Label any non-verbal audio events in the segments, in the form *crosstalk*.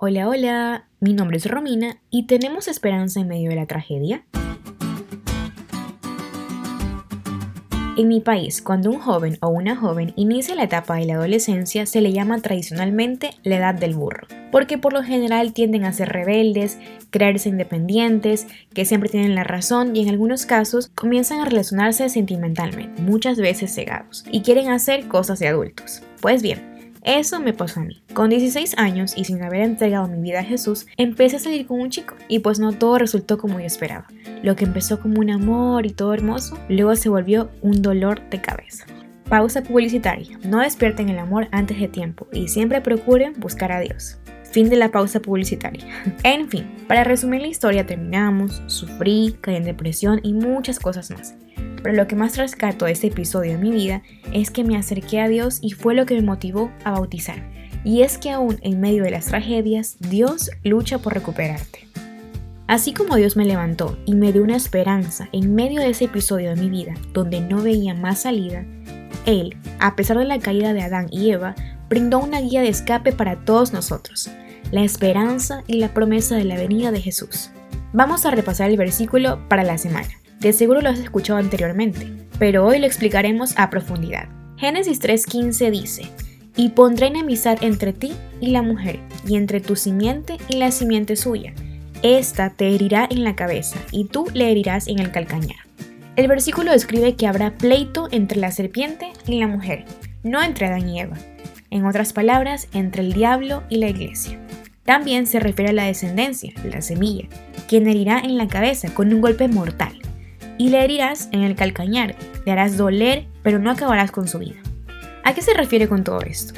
Hola, hola, mi nombre es Romina y tenemos esperanza en medio de la tragedia. En mi país, cuando un joven o una joven inicia la etapa de la adolescencia, se le llama tradicionalmente la edad del burro, porque por lo general tienden a ser rebeldes, creerse independientes, que siempre tienen la razón y en algunos casos comienzan a relacionarse sentimentalmente, muchas veces cegados, y quieren hacer cosas de adultos. Pues bien, eso me pasó a mí. Con 16 años y sin haber entregado mi vida a Jesús, empecé a salir con un chico y pues no todo resultó como yo esperaba. Lo que empezó como un amor y todo hermoso, luego se volvió un dolor de cabeza. Pausa publicitaria. No despierten el amor antes de tiempo y siempre procuren buscar a Dios. Fin de la pausa publicitaria. *laughs* en fin, para resumir la historia terminamos, sufrí, caí en depresión y muchas cosas más. Pero lo que más rescato de este episodio en mi vida es que me acerqué a Dios y fue lo que me motivó a bautizar. Y es que aún en medio de las tragedias, Dios lucha por recuperarte. Así como Dios me levantó y me dio una esperanza en medio de ese episodio de mi vida donde no veía más salida, Él, a pesar de la caída de Adán y Eva, brindó una guía de escape para todos nosotros, la esperanza y la promesa de la venida de Jesús. Vamos a repasar el versículo para la semana. De seguro lo has escuchado anteriormente, pero hoy lo explicaremos a profundidad. Génesis 3:15 dice, Y pondré enemistad entre ti y la mujer, y entre tu simiente y la simiente suya. Esta te herirá en la cabeza, y tú le herirás en el calcañar. El versículo describe que habrá pleito entre la serpiente y la mujer, no entre Adán y Eva. En otras palabras, entre el diablo y la iglesia. También se refiere a la descendencia, la semilla, quien herirá en la cabeza con un golpe mortal y le herirás en el calcañar, le harás doler, pero no acabarás con su vida. ¿A qué se refiere con todo esto?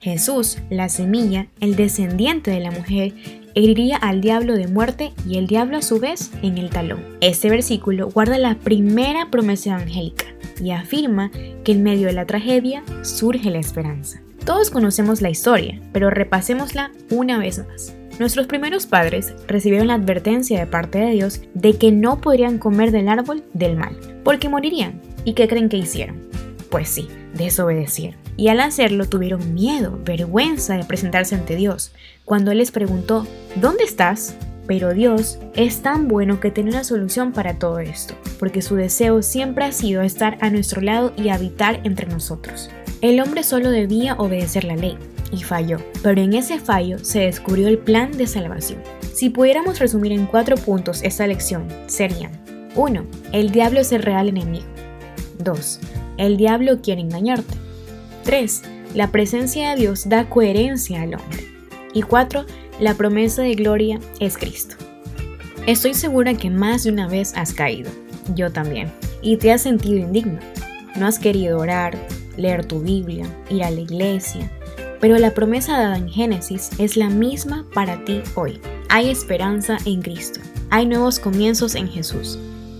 Jesús, la semilla, el descendiente de la mujer, heriría al diablo de muerte y el diablo a su vez en el talón. Este versículo guarda la primera promesa evangélica y afirma que en medio de la tragedia surge la esperanza. Todos conocemos la historia, pero repasémosla una vez más. Nuestros primeros padres recibieron la advertencia de parte de Dios de que no podrían comer del árbol del mal, porque morirían. ¿Y qué creen que hicieron? Pues sí, desobedecieron. Y al hacerlo tuvieron miedo, vergüenza de presentarse ante Dios. Cuando Él les preguntó, ¿dónde estás? Pero Dios es tan bueno que tiene una solución para todo esto, porque su deseo siempre ha sido estar a nuestro lado y habitar entre nosotros. El hombre solo debía obedecer la ley, y falló, pero en ese fallo se descubrió el plan de salvación. Si pudiéramos resumir en cuatro puntos esta lección, serían 1. El diablo es el real enemigo. 2. El diablo quiere engañarte. 3. La presencia de Dios da coherencia al hombre. Y 4. La promesa de gloria es Cristo. Estoy segura que más de una vez has caído, yo también, y te has sentido indigno. No has querido orar, leer tu Biblia, ir a la iglesia, pero la promesa dada en Génesis es la misma para ti hoy. Hay esperanza en Cristo. Hay nuevos comienzos en Jesús.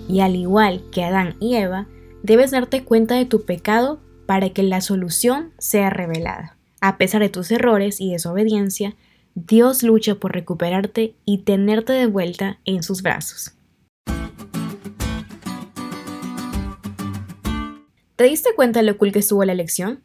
Y al igual que Adán y Eva, debes darte cuenta de tu pecado para que la solución sea revelada. A pesar de tus errores y desobediencia, Dios lucha por recuperarte y tenerte de vuelta en sus brazos. ¿Te diste cuenta de lo cool que estuvo la lección?